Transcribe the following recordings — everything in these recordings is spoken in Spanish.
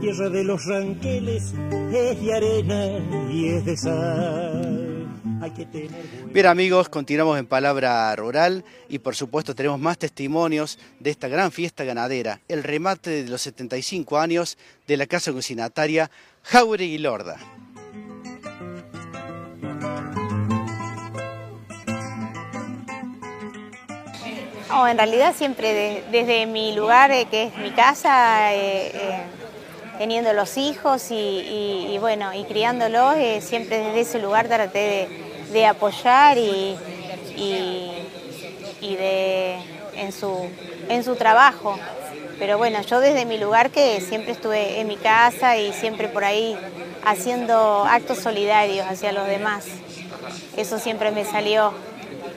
tierra de los ranqueles es de arena y es de sal. Hay que tener... Bien amigos, continuamos en Palabra Rural y por supuesto tenemos más testimonios de esta gran fiesta ganadera, el remate de los 75 años de la Casa Cocinataria Jauregui Lorda. Oh, en realidad siempre desde mi lugar, eh, que es mi casa, eh, eh, teniendo los hijos y, bueno, y criándolos, siempre desde ese lugar traté de, apoyar y, de, en, su, en su trabajo. Pero bueno, yo desde mi lugar que siempre estuve en mi casa y siempre por ahí haciendo actos solidarios hacia los demás. Eso siempre me salió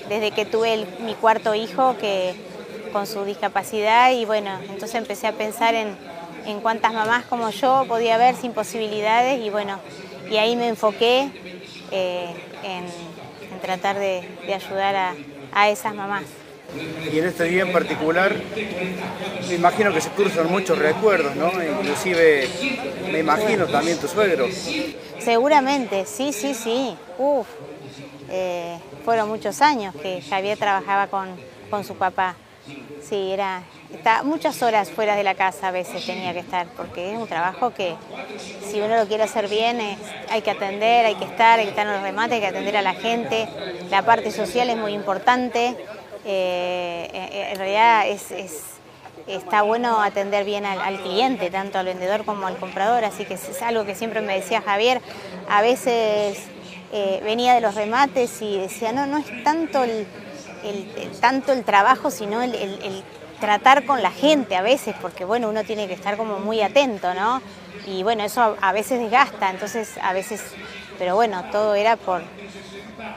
desde que tuve mi cuarto hijo que con su discapacidad y bueno, entonces empecé a pensar en, cuántas mamás como yo podía haber sin posibilidades y bueno, y ahí me enfoqué eh, en, tratar de, ayudar a, esas mamás. Y en este día en particular, me imagino que se cruzan muchos recuerdos, ¿no? Inclusive, me imagino también tu suegro. Seguramente, sí, sí, sí. Uf, eh, fueron muchos años que Javier trabajaba con, su papá. Sí, era está muchas horas fuera de la casa a veces tenía que estar, porque es un trabajo que si uno lo quiere hacer bien hay que atender, hay que estar, hay que estar en los remates, hay que atender a la gente. La parte social es muy importante. Eh, eh, en realidad es, está bueno atender bien al, cliente, tanto al vendedor como al comprador, así que es algo que siempre me decía Javier. A veces eh, venía de los remates y decía, no, no es tanto el, tanto el trabajo, sino el, tratar con la gente a veces, porque bueno, uno tiene que estar como muy atento, ¿no? Y bueno, eso a, veces desgasta, entonces a veces, pero bueno, todo era por,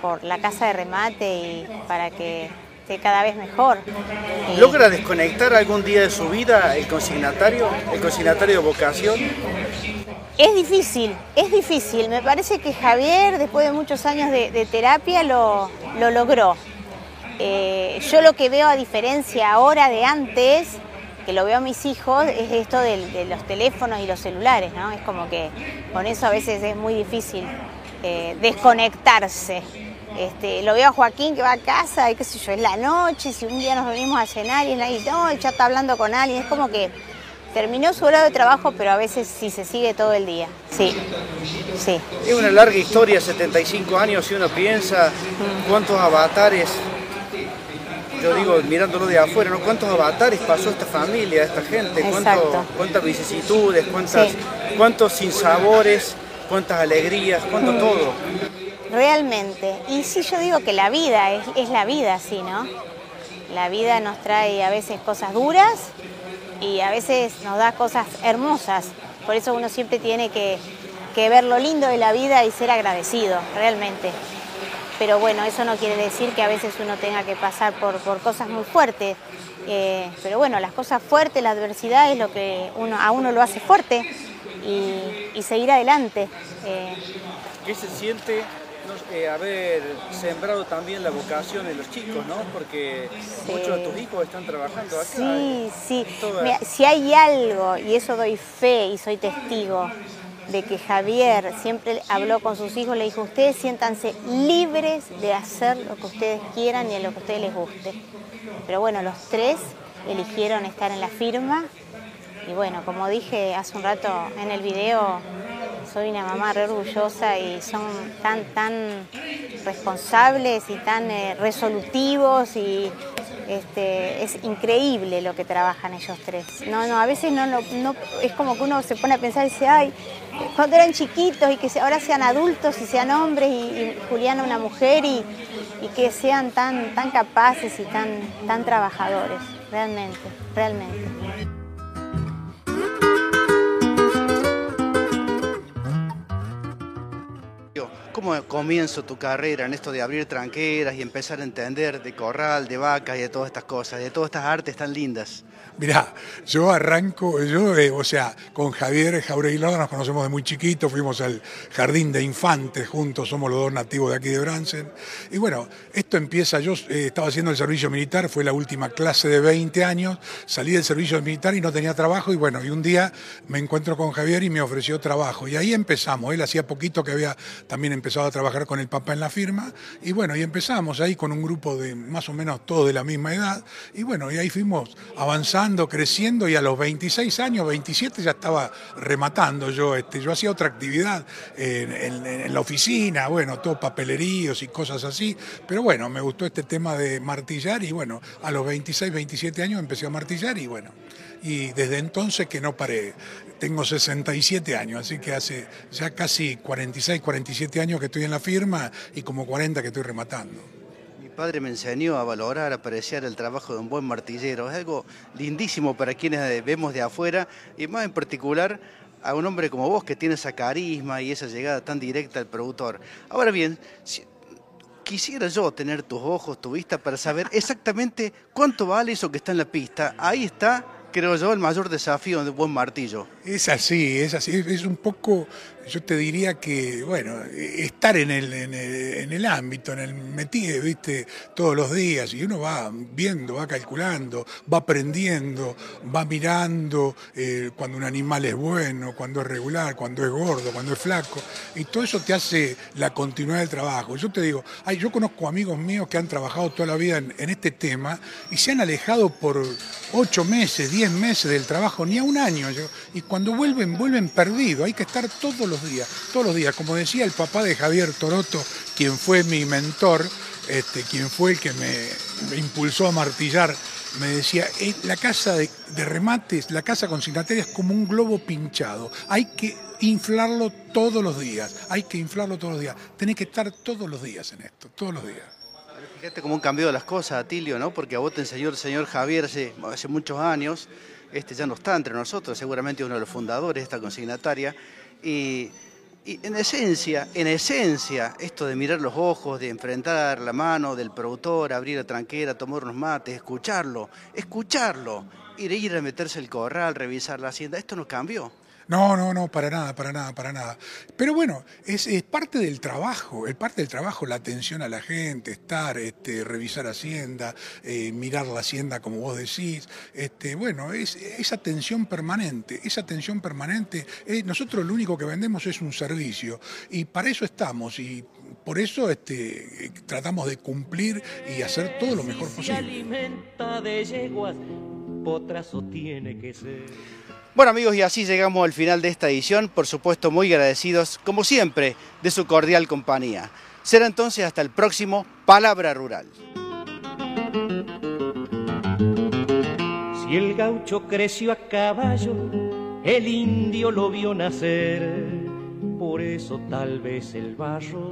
por la casa de remate y para que esté cada vez mejor. ¿Logra desconectar algún día de su vida el consignatario, el consignatario de vocación? Es difícil, es difícil. Me parece que Javier, después de muchos años de, terapia, lo, logró. Eh, yo lo que veo a diferencia ahora de antes, que lo veo a mis hijos, es esto de, los teléfonos y los celulares, ¿no? Es como que con eso a veces es muy difícil eh, desconectarse. Este, lo veo a Joaquín que va a casa y qué sé yo, es la noche, si un día nos venimos a cenar y nadie, no, ya está hablando con alguien, es como que terminó su hora de trabajo, pero a veces sí se sigue todo el día. Sí, sí. Es una larga historia, 75 años, si uno piensa cuántos avatares, yo digo, mirándolo de afuera, ¿no? ¿Cuántos avatares pasó esta familia, esta gente? ¿Cuántas vicisitudes, cuántas, cuántos sinsabores, cuántas alegrías, cuánto todo? Realmente. Y sí, yo digo que la vida es, es la vida, sí, ¿no? La vida nos trae a veces cosas duras y a veces nos da cosas hermosas. Por eso uno siempre tiene que, ver lo lindo de la vida y ser agradecido, realmente. Pero bueno, eso no quiere decir que a veces uno tenga que pasar por, cosas muy fuertes. Eh, pero bueno, las cosas fuertes, la adversidad es lo que uno, a uno lo hace fuerte y, seguir adelante. Eh. ¿Qué se siente eh, haber sembrado también la vocación en los chicos, ¿no? Porque muchos de tus hijos están trabajando acá. Sí, sí. si hay algo, y eso doy fe y soy testigo, de que Javier siempre habló con sus hijos, le dijo, ustedes siéntanse libres de hacer lo que ustedes quieran y lo que a ustedes les guste. Pero bueno, los tres eligieron estar en la firma y bueno, como dije hace un rato en el video, soy una mamá re orgullosa y son tan, tan responsables y tan eh, resolutivos y este, es increíble lo que trabajan ellos tres. No, no, a veces no, no, es como que uno se pone a pensar y dice, ay, cuando eran chiquitos y que ahora sean adultos y sean hombres y, y Juliana una mujer y, y, que sean tan, tan capaces y tan, tan trabajadores, realmente, realmente. ¿Cómo comienzo tu carrera en esto de abrir tranqueras y empezar a entender de corral, de vacas y de todas estas cosas, de todas estas artes tan lindas? Mirá, yo arranco, yo, eh, o sea, con Javier Jauregui nos conocemos de muy chiquito, fuimos al jardín de infantes juntos, somos los dos nativos de aquí de Bransen. Y bueno, esto empieza, yo eh, estaba haciendo el servicio militar, fue la última clase de 20 años, salí del servicio militar y no tenía trabajo y bueno, y un día me encuentro con Javier y me ofreció trabajo. Y ahí empezamos, él hacía poquito que había también empezado a trabajar con el papá en la firma y bueno, y empezamos ahí con un grupo de más o menos todos de la misma edad y bueno, y ahí fuimos avanzando creciendo y a los 26 años, 27 ya estaba rematando yo. Este, yo hacía otra actividad en, la oficina, bueno, todo papeleríos y cosas así, pero bueno, me gustó este tema de martillar y bueno, a los 26, 27 años empecé a martillar y bueno, y desde entonces que no paré. Tengo 67 años, así que hace ya casi 46, 47 años que estoy en la firma y como 40 que estoy rematando padre me enseñó a valorar, a apreciar el trabajo de un buen martillero. Es algo lindísimo para quienes vemos de afuera y más en particular a un hombre como vos que tiene esa carisma y esa llegada tan directa al productor. Ahora bien, quisiera yo tener tus ojos, tu vista para saber exactamente cuánto vale eso que está en la pista. Ahí está creo yo, el mayor desafío de un buen martillo. Es así, es así, es un poco yo te diría que, bueno, estar en el, en el, ámbito, en el metido, viste, todos los días, y uno va viendo, va calculando, va aprendiendo, va mirando eh, cuando un animal es bueno, cuando es regular, cuando es gordo, cuando es flaco, y todo eso te hace la continuidad del trabajo. Yo te digo, ay, yo conozco amigos míos que han trabajado toda la vida en, en este tema y se han alejado por ocho meses, diez meses del trabajo, ni a un año, y cuando vuelven, vuelven perdidos, hay que estar todos los días, todos los días. Como decía el papá de Javier Toroto, quien fue mi mentor, este, quien fue el que me, impulsó a martillar, me decía, eh, la casa de, remates, la casa consignataria es como un globo pinchado. Hay que inflarlo todos los días, hay que inflarlo todos los días. Tenés que estar todos los días en esto, todos los días. Fíjate cómo han cambiado las cosas, Atilio, ¿no? Porque a vos te enseñó el señor Javier hace muchos años, este ya no está entre nosotros, seguramente uno de los fundadores de esta consignataria, y, en esencia, en esencia, esto de mirar los ojos, de enfrentar la mano del productor, abrir la tranquera, tomar unos mates, escucharlo, escucharlo, ir a ir a meterse el corral, revisar la hacienda, esto no cambió. No, no, no, para nada, para nada, para nada. Pero bueno, es, parte del trabajo, es parte del trabajo la atención a la gente, estar, este, revisar Hacienda, eh, mirar la Hacienda como vos decís. Este, bueno, es esa atención permanente, esa atención permanente. Eh, nosotros lo único que vendemos es un servicio y para eso estamos y por eso este, tratamos de cumplir y hacer todo lo mejor posible. alimenta de yeguas, tiene que ser. Bueno amigos, y así llegamos al final de esta edición, por supuesto muy agradecidos, como siempre, de su cordial compañía. Será entonces hasta el próximo Palabra Rural. Si el gaucho creció a caballo, el indio lo vio nacer, por eso tal vez el barro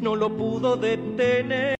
no lo pudo detener.